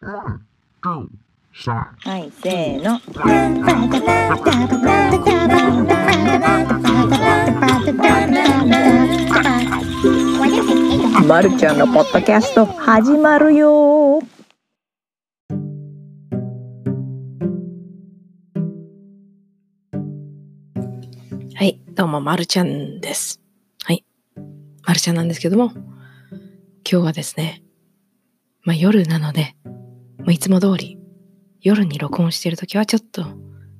はい、せーの。まるちゃんのポッドキャスト始まるよはい、どうも、まるちゃんです。はい、まるちゃんなんですけども、今日はですね、まあ夜なので、まあ、いつも通り夜に録音してるときはちょっと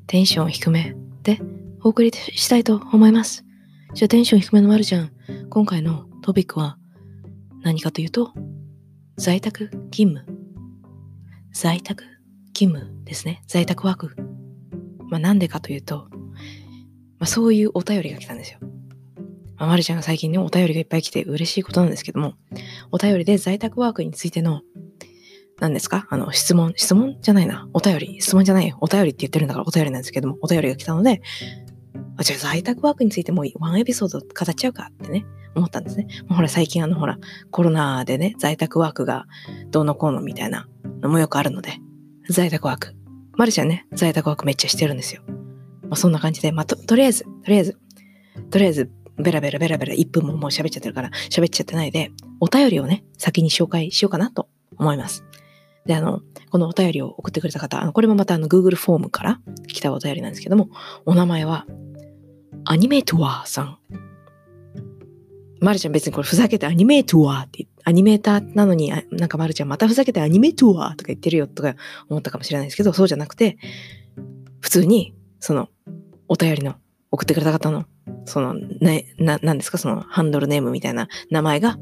テンション低めでお送りしたいと思います。じゃあテンション低めのまるちゃん、今回のトピックは何かというと、在宅勤務。在宅勤務ですね。在宅ワーク。まあなんでかというと、まあそういうお便りが来たんですよ。まあ、まるちゃんが最近ね、お便りがいっぱい来て嬉しいことなんですけども、お便りで在宅ワークについての何ですか？あの、質問、質問じゃないな。お便り、質問じゃないお便りって言ってるんだからお便りなんですけども、お便りが来たので、あ、じゃあ在宅ワークについてもうワンエピソード語っちゃうかってね、思ったんですね。もうほら、最近あの、ほら、コロナでね、在宅ワークがどうのこうのみたいなのもよくあるので、在宅ワーク。マルちゃんね、在宅ワークめっちゃしてるんですよ。まあ、そんな感じで、まあ、と、とりあえず、とりあえず、とりあえず、ベラベラベラベラ1分ももう喋っちゃってるから喋っちゃってないで、お便りをね、先に紹介しようかなと思います。で、あの、このお便りを送ってくれた方、あのこれもまたあの Google フォームから来たお便りなんですけども、お名前は、アニメトワーさん。まるちゃん別にこれふざけてアニメートワーってアニメーターなのに、なんかまるちゃんまたふざけてアニメトワーとか言ってるよとか思ったかもしれないですけど、そうじゃなくて、普通に、その、お便りの送ってくれた方の、その、ね、な、なんですか、そのハンドルネームみたいな名前が、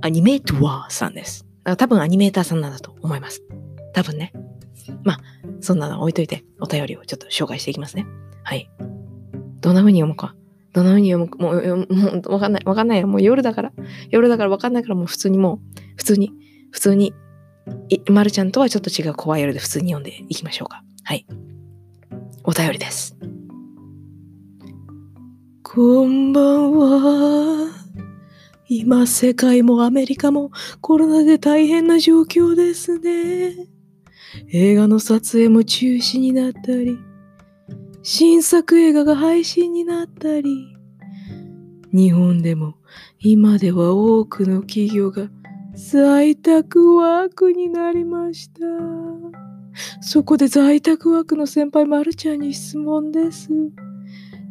アニメトワーさんです。多分アニメーターさんなんだと思います。多分ね。まあ、そんなの置いといて、お便りをちょっと紹介していきますね。はい。どんな風に読むか。どんな風に読むか。もう、もうわかんない。わかんないよ。もう夜だから。夜だからわかんないからもう普通にもう、普通に、普通に、まるちゃんとはちょっと違う怖い夜で普通に読んでいきましょうか。はい。お便りです。こんばんは。今世界もアメリカもコロナで大変な状況ですね。映画の撮影も中止になったり、新作映画が配信になったり、日本でも今では多くの企業が在宅ワークになりました。そこで在宅ワークの先輩まるちゃんに質問です。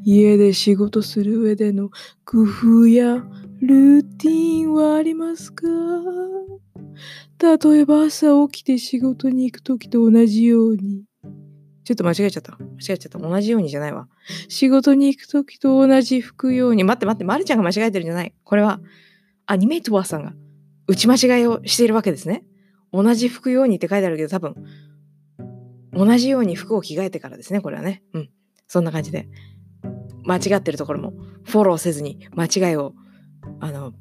家で仕事する上での工夫やルーティンはありますか？例えば朝起きて仕事に行くときと同じように。ちょっと間違えちゃった。間違えちゃった。同じようにじゃないわ。仕事に行くときと同じ服用に。待って待って、まるちゃんが間違えてるんじゃない。これは、アニメイトワーさんが打ち間違いをしているわけですね。同じ服用にって書いてあるけど、多分、同じように服を着替えてからですね、これはね。うん。そんな感じで。間違ってるところもフォローせずに間違いをあの、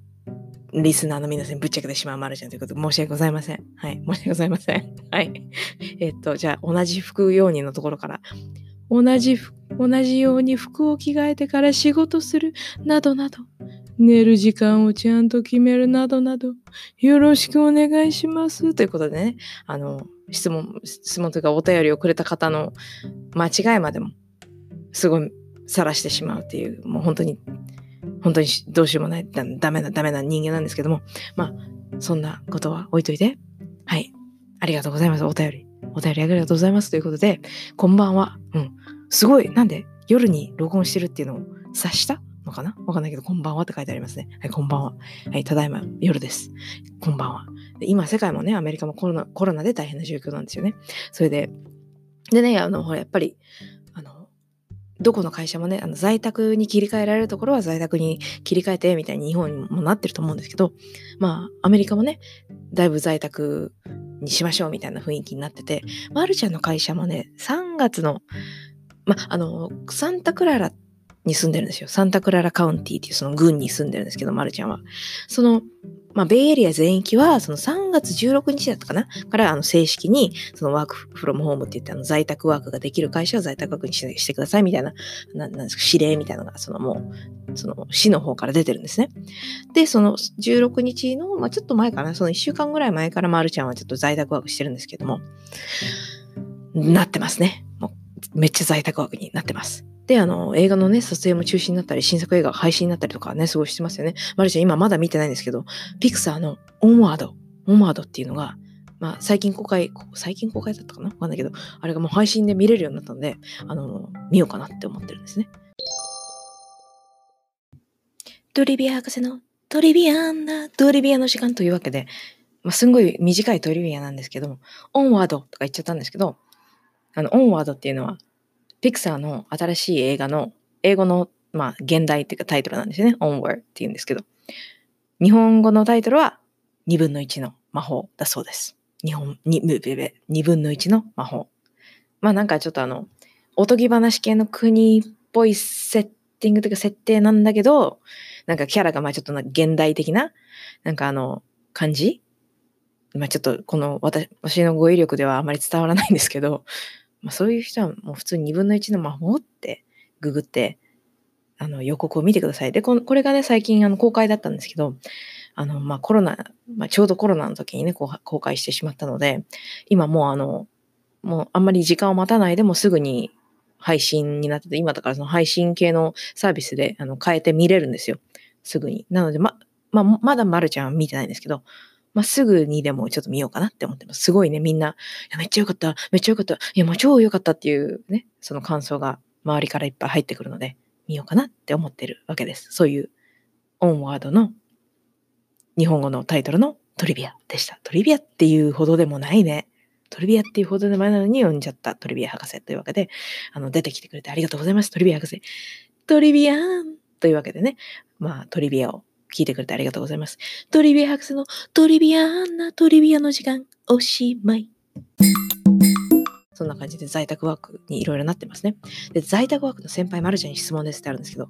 リスナーの皆さんにぶっちゃけてしまうまるちゃんということで申し訳ございません。はい。申し訳ございません。はい。えっと、じゃあ、同じ服用人のところから、同じ、同じように服を着替えてから仕事する、などなど、寝る時間をちゃんと決めるなどなど、よろしくお願いします。ということでね、あの、質問、質問というかお便りをくれた方の間違いまでも、すごい晒してしまうっていう、もう本当に本当にどうしようもない、ダメな、ダメな人間なんですけども、まあ、そんなことは置いといて、はい。ありがとうございます。お便り。お便りありがとうございます。ということで、こんばんは。うん。すごい。なんで夜に録音してるっていうのを察したのかな？わかんないけど、こんばんはって書いてありますね。はい、こんばんは。はい、ただいま夜です。こんばんは。今、世界もね、アメリカもコロナ、コロナで大変な状況なんですよね。それで、でね、あの、ほら、やっぱり、どこの会社もね、あの在宅に切り替えられるところは在宅に切り替えてみたいに日本にもなってると思うんですけど、まあ、アメリカもね、だいぶ在宅にしましょうみたいな雰囲気になってて、マル、ちゃんの会社もね、3月の、まあ、あの、サンタクララっに住んでるんですよ。サンタクララカウンティっていうその郡に住んでるんですけど、まるちゃんは。その、まあ、ベイエリア全域は、その3月16日だったかな？から、あの、正式に、そのワークフロムホームって言って、あの、在宅ワークができる会社は在宅ワークにしてしてくださいみたいな、ななんですか、指令みたいなのが、そのもう、その、市の方から出てるんですね。で、その16日の、まあ、ちょっと前かな、その1週間ぐらい前から、まるちゃんはちょっと在宅ワークしてるんですけども、なってますね。もうめっちゃ在宅ワークになってます。で、あの、映画のね、撮影も中止になったり、新作映画配信になったりとかね、すごいしてますよね。マルちゃん今まだ見てないんですけど、ピクサーのオンワード、オンワードっていうのが、まあ、最近公開、最近公開だったかな？わかんないけど、あれがもう配信で見れるようになったので、あの、見ようかなって思ってるんですね。トリビア博士のトリビアンなトリビアの時間というわけで、まあ、すんごい短いトリビアなんですけども、オンワードとか言っちゃったんですけど、あの、オンワードっていうのは、ピクサーの新しい映画の、英語の、まあ、現代っていうかタイトルなんですよね。Onward っていうんですけど。日本語のタイトルは、2分の1の魔法だそうです。日本、2分の1の魔法。まあなんかちょっとあの、おとぎ話系の国っぽいセッティングというか設定なんだけど、なんかキャラがまあちょっと現代的な、なんかあの、感じ？まあちょっとこの私の語彙力ではあまり伝わらないんですけど、まあ、そういう人はもう普通に2分の1の魔法ってググって、あの予告を見てください。で、ここれがね、最近あの公開だったんですけど、あの、まあ、コロナ、まあ、ちょうどコロナの時にね、公開してしまったので、今もうあの、もうあんまり時間を待たないでもすぐに配信になってて、今だからその配信系のサービスであの変えて見れるんですよ。すぐに。なので、ま、まあ、まだまるちゃんは見てないんですけど、まあ、すぐにでもちょっと見ようかなって思ってます。すごいね、みんな、いや、めっちゃよかった、めっちゃよかった、いや、もう超よかったっていうね、その感想が周りからいっぱい入ってくるので、見ようかなって思ってるわけです。そういうオンワードの日本語のタイトルのトリビアでした。トリビアっていうほどでもないね。トリビアっていうほどでもないのに読んじゃったトリビア博士というわけで、あの、出てきてくれてありがとうございます。トリビア博士。トリビアンというわけでね、まあ、トリビアを聞いてくれてありがとうございます。トリビア博士のトリビアンなトリビアの時間、おしまい。そんな感じで在宅ワークにいろいろなってますね。で、在宅ワークの先輩、まるちゃんに質問ですってあるんですけど、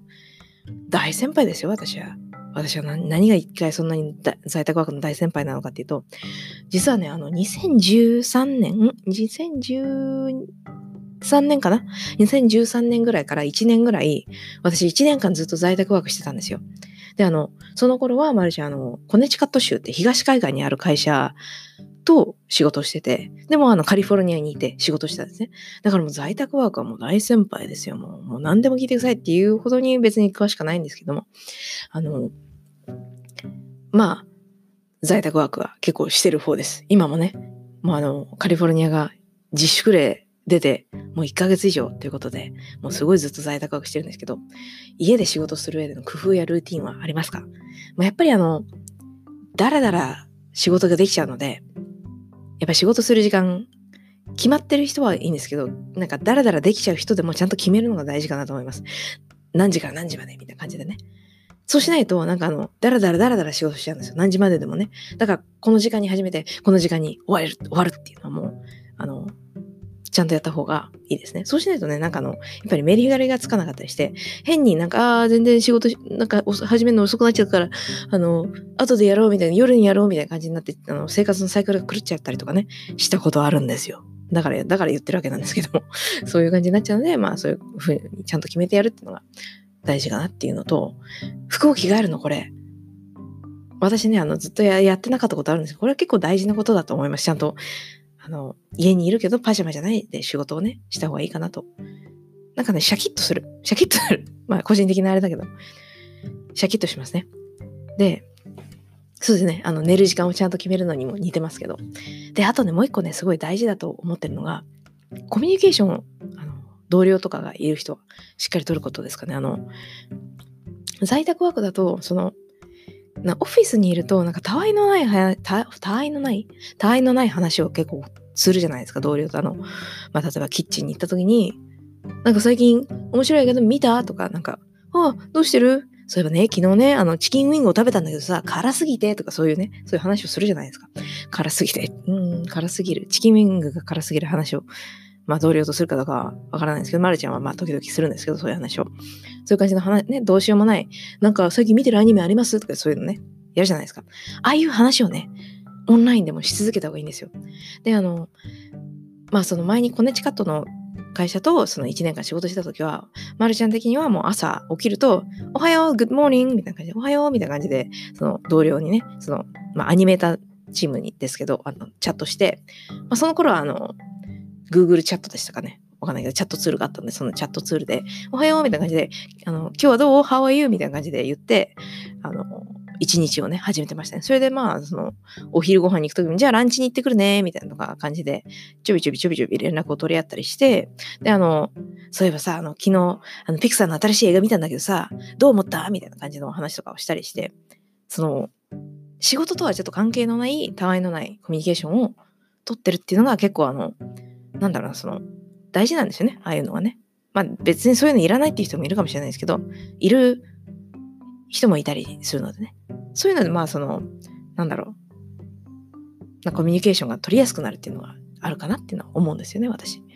大先輩ですよ、私は。私は何が一回そんなに在宅ワークの大先輩なのかっていうと、実はね、あの、2013年、?2013 年かな ?2013 年ぐらいから1年ぐらい、私1年間ずっと在宅ワークしてたんですよ。で、あの、その頃は、まるちゃん、あの、コネチカット州って東海岸にある会社と仕事してて、でもあのカリフォルニアにいて仕事してたんですね。だからもう在宅ワークはもう大先輩ですよ。もうもう何でも聞いてくださいっていうほどに別に詳しくないんですけども、あの、まあ、在宅ワークは結構してる方です。今もね、もうあの、カリフォルニアが自粛令出て、もう1ヶ月以上ということで、もうすごいずっと在宅ワークしてるんですけど、家で仕事する上での工夫やルーティンはありますか、やっぱりあの、だらだら仕事ができちゃうので、やっぱ仕事する時間、決まってる人はいいんですけど、なんかダラダラできちゃう人でもちゃんと決めるのが大事かなと思います。何時から何時までみたいな感じでね。そうしないと、なんかあの、ダラダラダラダラ仕事しちゃうんですよ。何時まででもね。だから、この時間に始めて、この時間に終わる、終わるっていうのはもう、あの、ちゃんとやった方がいいですね。そうしないとね、なんかあの、やっぱりメリハリがつかなかったりして、変になんか、あ全然仕事、なんか始めるの遅くなっちゃうから、あの、後でやろうみたいな、夜にやろうみたいな感じになって、あの、生活のサイクルが狂っちゃったりとかね、したことあるんですよ。だから、だから言ってるわけなんですけども、そういう感じになっちゃうので、まあそういうふうにちゃんと決めてやるっていうのが大事かなっていうのと、服を着替えるのこれ、私ね、あの、ずっとややってなかったことあるんですけど、これは結構大事なことだと思います。ちゃんと、あの、家にいるけどパジャマじゃないで仕事をね、した方がいいかなと。なんかね、シャキッとする。シャキッとする。まあ個人的なあれだけど、シャキッとしますね。で、そうですね。あの、寝る時間をちゃんと決めるのにも似てますけど。で、あとね、もう一個ね、すごい大事だと思ってるのが、コミュニケーションを、あの、同僚とかがいる人はしっかり取ることですかね。あの、在宅ワークだと、その、なオフィスにいると、なんか、たわいのない話、た、たわいのないたわいのない話を結構するじゃないですか、同僚と。あの、まあ、例えばキッチンに行った時に、なんか最近面白いけど見た？とか、なんか、あどうしてる？そういえばね、昨日ね、あの、チキンウィングを食べたんだけどさ、辛すぎて？とかそういうね、そういう話をするじゃないですか。辛すぎて、うん、辛すぎる。チキンウィングが辛すぎる話を、まあ同僚とするかどうかはわからないんですけど、まるちゃんはまあ時々するんですけど、そういう話を。そういう感じの話、ね、どうしようもない。なんか最近見てるアニメありますとかそういうのね、やるじゃないですか。ああいう話をね、オンラインでもし続けた方がいいんですよ。で、あの、まあその前にコネチカットの会社とその1年間仕事した時は、まるちゃん的にはもう朝起きると、おはよう、 good morning みたいな感じで、おはようみたいな感じで、その同僚にね、その、まあアニメーターチームにですけど、あの、チャットして、まあその頃はあの、Google チャットでしたかね。わかんないけど、チャットツールがあったんで、そのチャットツールで、おはようみたいな感じで、あの、今日はどう ?How are you? みたいな感じで言って、あの、一日をね、始めてましたね。それでまあ、その、お昼ご飯に行くときに、じゃあランチに行ってくるね、みたいな感じで、ちょびちょびちょびちょび連絡を取り合ったりして、で、あの、そういえばさ、あの、昨日、あの、ピクサーの新しい映画見たんだけどさ、どう思った？みたいな感じの話とかをしたりして、その、仕事とはちょっと関係のない、たわいのないコミュニケーションを取ってるっていうのが結構あの、なんだろうな、その、大事なんですよね、ああいうのはね。まあ別にそういうのいらないっていう人もいるかもしれないですけど、いる人もいたりするのでね。そういうので、まあその、なんだろう。なコミュニケーションが取りやすくなるっていうのがあるかなっていうのは思うんですよね、私。だか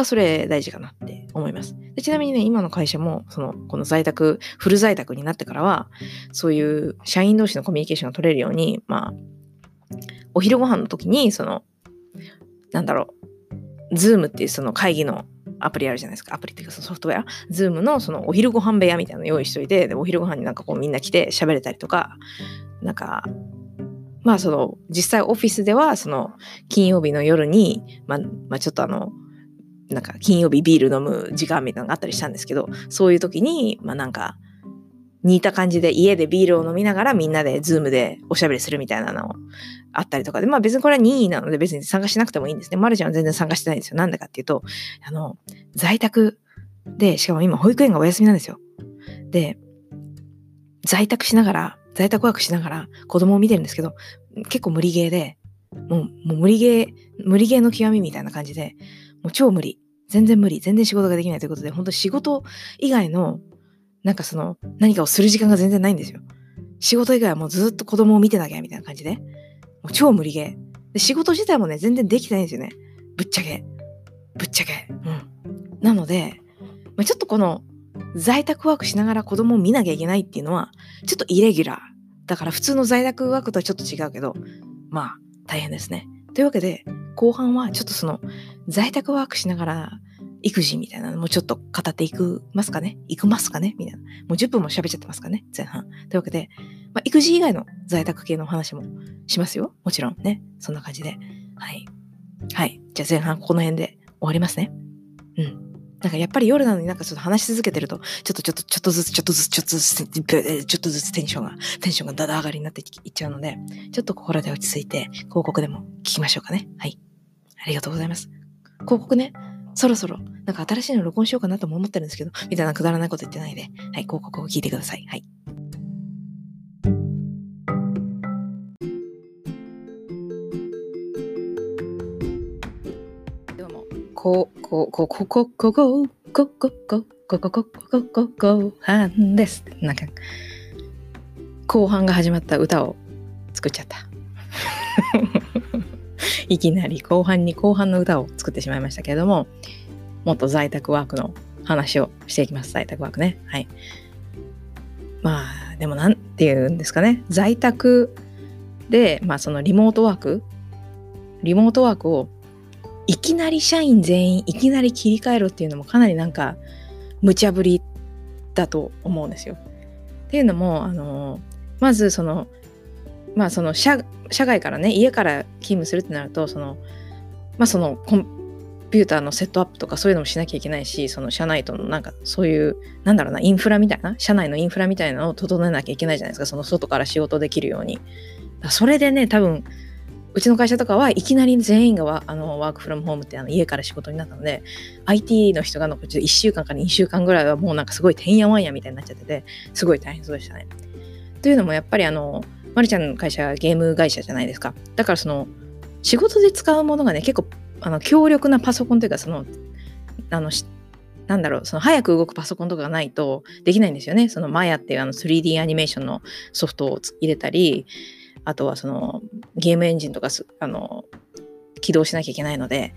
らそれ大事かなって思います。でちなみにね、今の会社も、その、この在宅、フル在宅になってからは、そういう社員同士のコミュニケーションが取れるように、まあ、お昼ご飯の時に、その、なんだろう、 Zoom っていうその会議のアプリあるじゃないですか。アプリっていうかそのソフトウェア。 Zoom のそのお昼ご飯部屋みたいなの用意しといて、でお昼ご飯になんかこうみんな来て喋れたりとか、なんか、まあその実際オフィスではその金曜日の夜に、まあ、まあ、ちょっとあの、なんか金曜日ビール飲む時間みたいなのがあったりしたんですけど、そういう時に、まあなんか、似た感じで家でビールを飲みながらみんなで Zoom でおしゃべりするみたいなのをあったりとかで、まあ別にこれは任意なので別に参加しなくてもいいんですね。マルちゃんは全然参加してないんですよ。なんでかっていうと、あの、在宅で、しかも今保育園がお休みなんですよ。で、在宅しながら、在宅ワークしながら子供を見てるんですけど、結構無理ゲーで、もう、もう無理ゲー、無理ゲーの極みみたいな感じで、もう超無理。全然無理。全然仕事ができないということで、本当仕事以外のなんかその、何かをする時間が全然ないんですよ。仕事以外はもうずっと子供を見てなきゃみたいな感じで。もう超無理ゲー。仕事自体もね、全然できてないんですよね。ぶっちゃけ。ぶっちゃけ。うん。なので、まあ、ちょっとこの、在宅ワークしながら子供を見なきゃいけないっていうのは、ちょっとイレギュラー。だから普通の在宅ワークとはちょっと違うけど、まあ、大変ですね。というわけで、後半はちょっとその、在宅ワークしながら育児みたいなのもちょっと語っていくますかね？いくますかね？みたいな。もう10分も喋っちゃってますかね？前半。というわけで、まあ、育児以外の在宅系のお話もしますよ。もちろんね。そんな感じで。はい。はい。じゃあ前半この辺で終わりますね。うん。なんかやっぱり夜なのになんかちょっと話し続けてると、ちょっとちょっとちょっとずつちょっとずつちょっとずつちょっとずつテンションが、テンションがだだ上がりになっていっちゃうので、ちょっと心で落ち着いて広告でも聞きましょうかね。はい。ありがとうございます。広告ね、そろそろ、なんか新しいの録音しようかなとも思ってるんですけど、みたいなくだらないこと言ってないで、はい、広告を聞いてください。はい。どうも、こ、こ、こ、こ、こ、こ、こ、こ、こ、こ、こ、こ、こ、こ、こ、こ、後半です。なんか、後半が始まった歌を作っちゃった。いきなり後半に後半の歌を作ってしまいましたけれども、もっと在宅ワークの話をしていきます。在宅ワークね。はい。まあ、でもなんて言うんですかね。在宅で、まあそのリモートワーク、リモートワークをいきなり社員全員いきなり切り替えろっていうのもかなりなんか無茶ぶりだと思うんですよ。っていうのも、あの、まずそのまあその社外からね家から勤務するってなるとそのまあそのコンピューターのセットアップとかそういうのもしなきゃいけないしその社内とのなんかそういうなんだろうなインフラみたいな社内のインフラみたいなのを整えなきゃいけないじゃないですかその外から仕事できるようにそれでね多分うちの会社とかはいきなり全員がワあのワークフロムホームってあの家から仕事になったので IT の人が残って1週間から2週間ぐらいはもうなんかすごいてんやわんやみたいになっちゃっててすごい大変そうでしたね。というのもやっぱりあのまるちゃんの会社はゲーム会社じゃないですか。だからその仕事で使うものがね、結構あの強力なパソコンというか、その、あの、なんだろう、その早く動くパソコンとかがないとできないんですよね。そのマヤっていうあの 3D アニメーションのソフトを入れたり、あとはそのゲームエンジンとかあの起動しなきゃいけないので、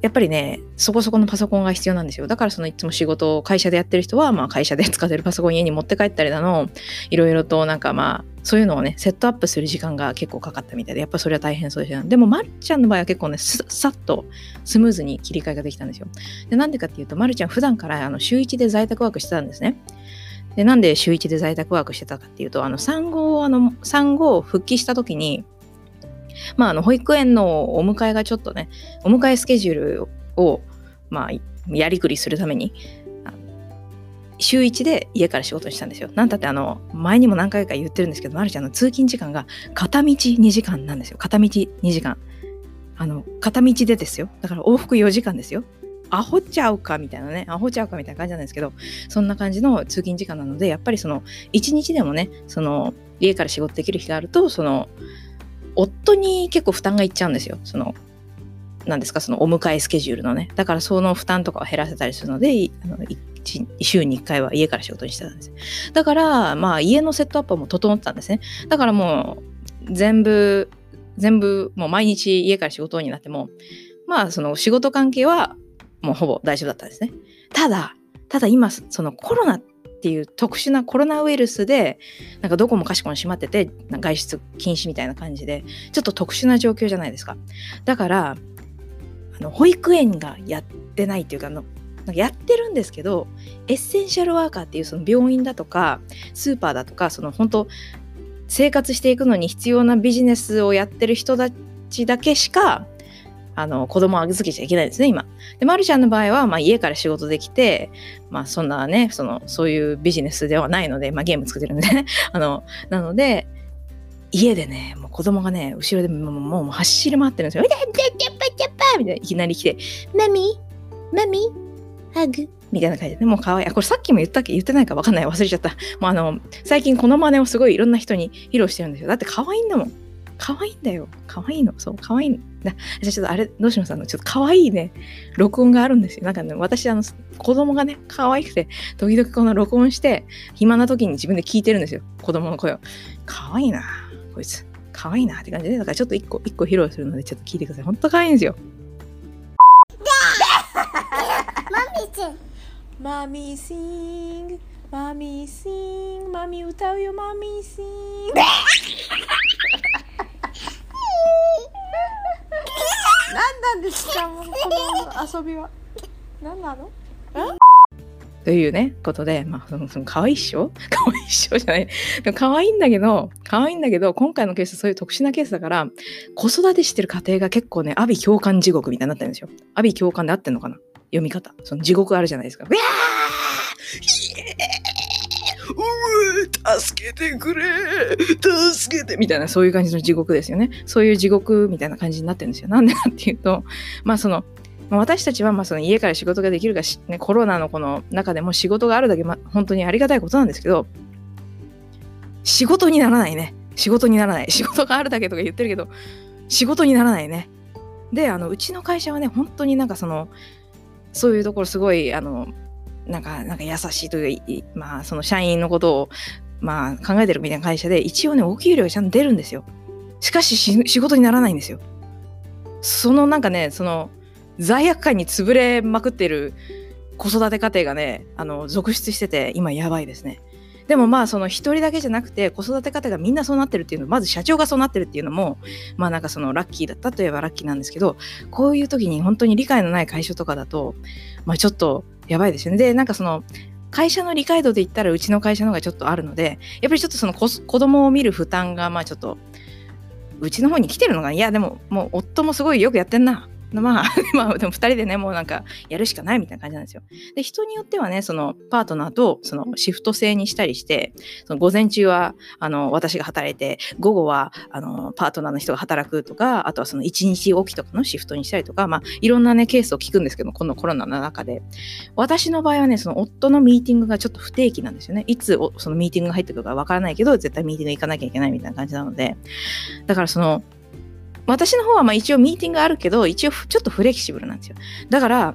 やっぱりね、そこそこのパソコンが必要なんですよ。だからそのいつも仕事を会社でやってる人は、まあ会社で使ってるパソコン家に持って帰ったりだの、いろいろとなんかまあ、そういうのをね、セットアップする時間が結構かかったみたいで、やっぱそれは大変そうでした。でも、まるちゃんの場合は結構ね、さっとスムーズに切り替えができたんですよ。で、なんでかっていうと、まるちゃん普段からあの週1で在宅ワークしてたんですね。で、なんで週1で在宅ワークしてたかっていうと、あの産後、あの産後復帰した時に、まあ、あの保育園のお迎えがちょっとね、お迎えスケジュールを、まあ、やりくりするために、週1で家から仕事にしたんですよ。なんたってあの、前にも何回か言ってるんですけど、まるちゃんの通勤時間が片道2時間なんですよ。片道2時間。あの、片道でですよ。だから往復4時間ですよ。アホちゃうかみたいなね、アホちゃうかみたいな感じなんですけど、そんな感じの通勤時間なので、やっぱりその、1日でもね、その、家から仕事できる日があると、その、夫に結構負担がいっちゃうんですよ。その、何ですか、そのお迎えスケジュールのね。だからその負担とかを減らせたりするので、あの週に1回は家から仕事にしてたんです。だから、まあ家のセットアップも整ってたんですね。だからもう全部、全部もう毎日家から仕事になっても、まあその仕事関係はもうほぼ大丈夫だったんですね。ただ、ただ今、そのコロナっていう特殊なコロナウイルスで、なんかどこもかしこも閉まってて、外出禁止みたいな感じで、ちょっと特殊な状況じゃないですか。だから、あの保育園がやってないっていうか、あのなんかやってるんですけどエッセンシャルワーカーっていうその病院だとかスーパーだとかその本当生活していくのに必要なビジネスをやってる人たちだけしかあの子供を預けちゃいけないですね今。でまるちゃんの場合は、まあ、家から仕事できて、まあ、そんなねそのそういうビジネスではないので、まあ、ゲーム作ってるんでね あのなので家でねもう子供がね後ろでもうもう走り回ってるんですよ。みたいないきなり来て「マミーマミーハグみたいな感じで、ね、もう可愛い。あ、これさっきも言ったっけ？言ってないか分かんない。忘れちゃった。もうあの、最近この真似をすごいいろんな人に披露してるんですよ。だって可愛いんだもん。可愛いんだよ。可愛いの。そう、可愛いの。じゃあちょっとあれ、どうしますあの、ちょっと可愛いね、録音があるんですよ。なんかね、私、あの、子供がね、可愛くて、時々この録音して、暇な時に自分で聞いてるんですよ。子供の声を。可愛いな、こいつ。可愛いなって感じで、だからちょっと一個、一個披露するので、ちょっと聞いてください。ほんと可愛いんですよ。マミーシングマミーシングマミー歌うよマミーシングですかもうこの遊びは何なの？というね、ことで、まあ、その、その可愛いっしょ可愛いっしょじゃない。でも可愛いんだけど、可愛いんだけど、今回のケースそういう特殊なケースだから、子育てしてる家庭が結構ね、阿鼻共感地獄みたいになってるんですよ。阿鼻共感で合ってんのかな？読み方。その地獄あるじゃないですか。うわー助けてくれ助けてみたいなそういう感じの地獄ですよね。そういう地獄みたいな感じになってるんですよ。なんでかっていうと、まあその、私たちはまあその家から仕事ができるかね、コロナのこの中でも仕事があるだけ、ま、本当にありがたいことなんですけど、仕事にならないね。仕事にならない。仕事があるだけとか言ってるけど、仕事にならないね。で、あの、うちの会社はね、本当になんかその、そういうところすごい、あの、なんか、なんか優しいというか、まあ、その社員のことを、まあ、考えてるみたいな会社で、一応ね、お給料ちゃんと出るんですよ。しかし仕事にならないんですよ。そのなんかね、その、罪悪感に潰れまくってる子育て家庭がね、あの、続出してて、今やばいですね。でもまあその一人だけじゃなくて子育て方がみんなそうなってるっていうのまず社長がそうなってるっていうのもまあなんかそのラッキーだったといえばラッキーなんですけどこういう時に本当に理解のない会社とかだとまあちょっとやばいですよね。でなんかその会社の理解度で言ったらうちの会社の方がちょっとあるのでやっぱりちょっとその子供を見る負担がまあちょっとうちの方に来てるのがいやでももう夫もすごいよくやってんなまあ、まあ、でも2人でね、もうなんかやるしかないみたいな感じなんですよ。で、人によってはね、そのパートナーとそのシフト制にしたりして、その午前中はあの私が働いて、午後はあのパートナーの人が働くとか、あとはその1日おきとかのシフトにしたりとか、まあ、いろんなね、ケースを聞くんですけど、このコロナの中で。私の場合はね、その夫のミーティングがちょっと不定期なんですよね。いつそのミーティングが入ってくるかわからないけど、絶対ミーティング行かなきゃいけないみたいな感じなので、だからその、私の方はまあ一応ミーティングあるけど、一応ちょっとフレキシブルなんですよ。だから、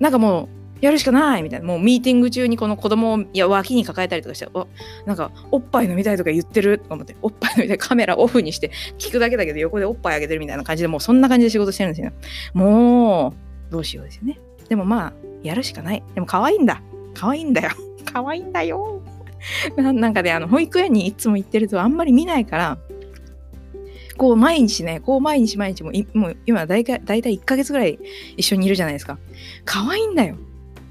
なんかもう、やるしかないみたいな。もうミーティング中にこの子供をいや脇に抱えたりとかして、おなんかおっぱい飲みたいとか言ってると思って、おっぱい飲みたいカメラオフにして聞くだけだけど横でおっぱいあげてるみたいな感じでもうそんな感じで仕事してるんですよ。もうどうしようですよね。でもまあ、やるしかない。でも可愛いんだ。可愛いんだよ。可愛いんだよ。なんかで、あの、保育園にいつも行ってるとあんまり見ないから、こう毎日ね、こう毎日毎日も、もう今だいたい1ヶ月ぐらい一緒にいるじゃないですか。可愛いんだよ。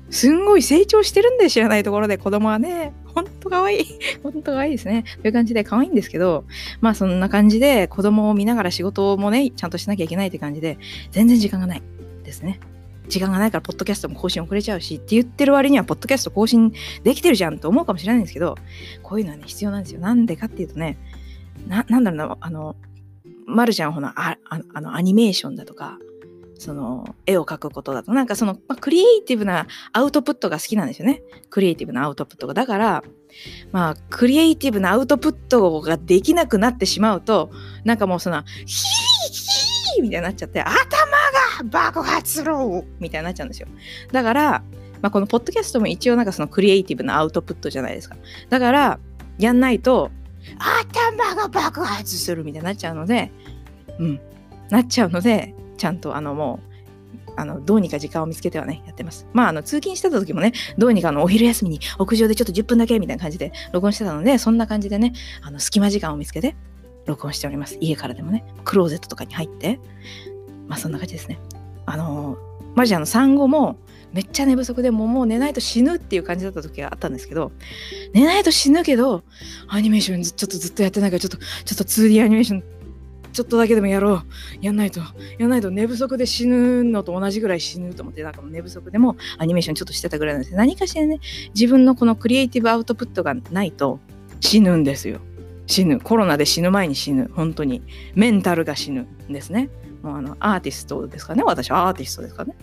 すんごい成長してるんで知らないところで子供はね、ほんと可愛い。ほんと可愛いですね。という感じで可愛いんですけど、まあそんな感じで子供を見ながら仕事もね、ちゃんとしなきゃいけないって感じで、全然時間がないですね。時間がないからポッドキャストも更新遅れちゃうしって言ってる割にはポッドキャスト更新できてるじゃんと思うかもしれないんですけどこういうのはね必要なんですよなんでかっていうとねななんだろうなあのまるちゃんほなああのアニメーションだとかその絵を描くことだとなんかその、まあ、クリエイティブなアウトプットが好きなんですよね。クリエイティブなアウトプットが。だからまあクリエイティブなアウトプットができなくなってしまうとなんかもうそのヒーヒーみたいになっちゃって頭が爆発する！みたいになっちゃうんですよ。だからまあ、このポッドキャストも一応なんかそのクリエイティブなアウトプットじゃないですか。だから、やんないと、頭が爆発するみたいになっちゃうので、うん、なっちゃうので、ちゃんとあのもう、あのどうにか時間を見つけてはね、やってます。まあ、あの通勤してた時もね、どうにかあのお昼休みに屋上でちょっと10分だけみたいな感じで録音してたので、そんな感じでね、あの隙間時間を見つけて録音しております。家からでもね、クローゼットとかに入って、まあそんな感じですね。あのマジあの産後もめっちゃ寝不足でもうもう寝ないと死ぬっていう感じだった時があったんですけど寝ないと死ぬけどアニメーションちょっとずっとやってないからちょっとちょっと 2D アニメーションちょっとだけでもやろう。やんないとやんないと寝不足で死ぬのと同じぐらい死ぬと思ってなんかもう寝不足でもアニメーションちょっとしてたぐらいなんです。何かしらね自分のこのクリエイティブアウトプットがないと死ぬんですよ。死ぬ。コロナで死ぬ前に死ぬ。本当に。メンタルが死ぬんですね。もうあのアーティストですかね私はアーティストですかね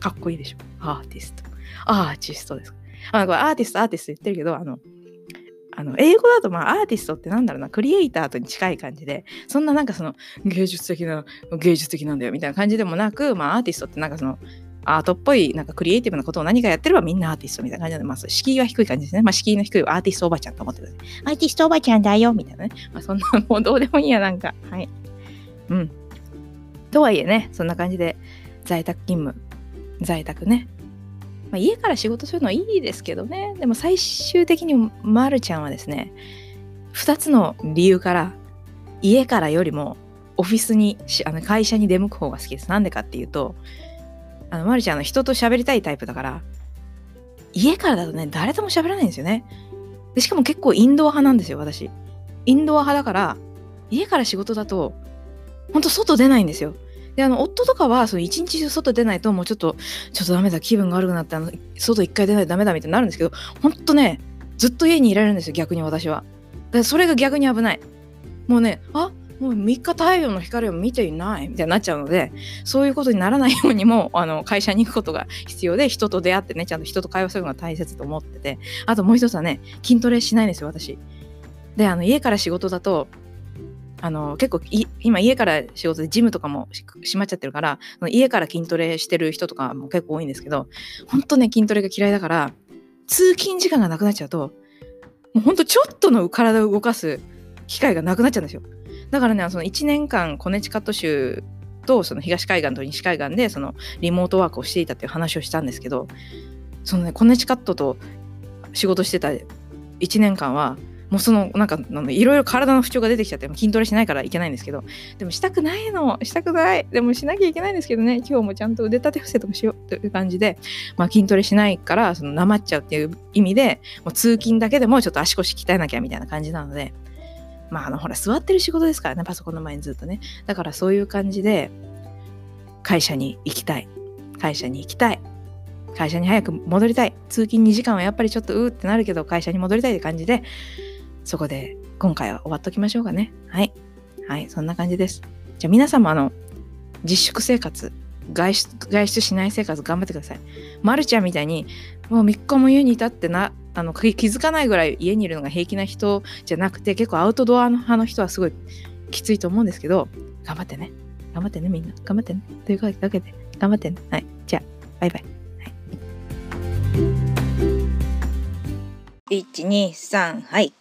かっこいいでしょ。アーティスト。アーティストです。あこれアーティスト、アーティスト言ってるけど、あの、あの英語だとまあアーティストってなんだろうなクリエイターとに近い感じでそんななんかその芸術的な芸術的なんだよみたいな感じでもなくまあアーティストってなんかそのアートっぽいなんかクリエイティブなことを何かやってればみんなアーティストみたいな感じで、まあ、敷居は低い感じですね。まあ、敷居の低いアーティストおばちゃんと思ってください。アーティストおばちゃんだよみたいなね。まあ、そんなもうどうでもいいや、なんか。はい。うん。とはいえね、そんな感じで在宅勤務在宅ね。まあ、家から仕事するのはいいですけどね。でも最終的にまるちゃんはですね、2つの理由から家からよりもオフィスにあの会社に出向く方が好きです。なんでかっていうと、あのまるちゃんの人と喋りたいタイプだから、家からだとね、誰とも喋らないんですよね。でしかも結構インドア派なんですよ、私。インドア派だから、家から仕事だと、ほんと外出ないんですよ。であの夫とかはその一日中外出ないともうちょっとちょっとダメだ気分が悪くなってあの外一回出ないとダメだみたいになるんですけどほんとねずっと家にいられるんですよ逆に私は。だそれが逆に危ない。もうねあもう3日太陽の光を見ていないみたいになっちゃうのでそういうことにならないようにもあの会社に行くことが必要で人と出会ってねちゃんと人と会話するのが大切と思っててあともう一つはね筋トレしないんですよ私。であの家から仕事だとあの結構今家から仕事でジムとかも閉まっちゃってるから家から筋トレしてる人とかも結構多いんですけど本当ね筋トレが嫌いだから通勤時間がなくなっちゃうともうほんとちょっとの体を動かす機会がなくなっちゃうんですよ。だからねその1年間コネチカット州とその東海岸と西海岸でそのリモートワークをしていたっていう話をしたんですけどそのねコネチカットと仕事してた1年間はもうそのなんかいろいろ体の不調が出てきちゃって筋トレしないからいけないんですけどでもしたくないのしたくない。でもしなきゃいけないんですけどね今日もちゃんと腕立て伏せとかしようという感じで、まあ、筋トレしないからそのなまっちゃうっていう意味でもう通勤だけでもちょっと足腰鍛えなきゃみたいな感じなのでまああのほら座ってる仕事ですからねパソコンの前にずっとね。だからそういう感じで会社に行きたい。会社に行きたい。会社に早く戻りたい。通勤2時間はやっぱりちょっとうーってなるけど会社に戻りたいって感じでそこで今回は終わっときましょうかね。はい。はい、そんな感じです。じゃあ皆さんもあの、自粛生活、外出外出しない生活頑張ってください。まるちゃんみたいに、もう3日も家にいたってな、あの気づかないぐらい家にいるのが平気な人じゃなくて、結構アウトドア派の人はすごいきついと思うんですけど、頑張ってね。頑張ってね、みんな。頑張ってね。というわけで、頑張ってね。はい。じゃあ、バイバイ。はい、1、2、3、はい。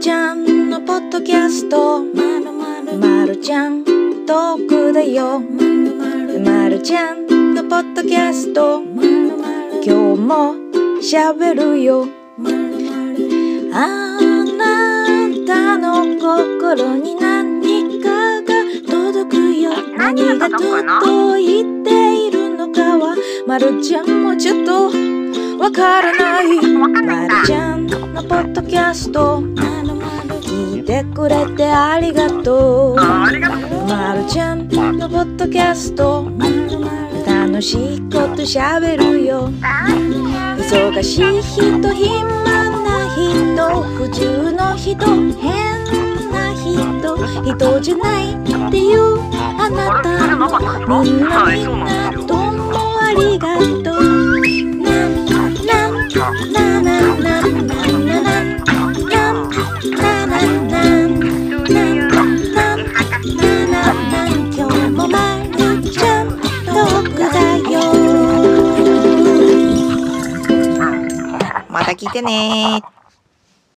ちゃんのポッドキャスト。まるまるまるちゃんトークだよ。まるちゃんのポッドキャスト。今日も喋るよ。あなたの心に何かが届くよ。何が届いているの？かはまるちゃんもちょっとわからないまるちゃんの？ポッドキャストてくれてありがとう。まるちゃんのポッドキャスト。楽しいことしゃべるよ。忙しい人暇な人。普通の人変な人。人じゃないっていうあなた。みんなみんなどうもありがとう。聞いてね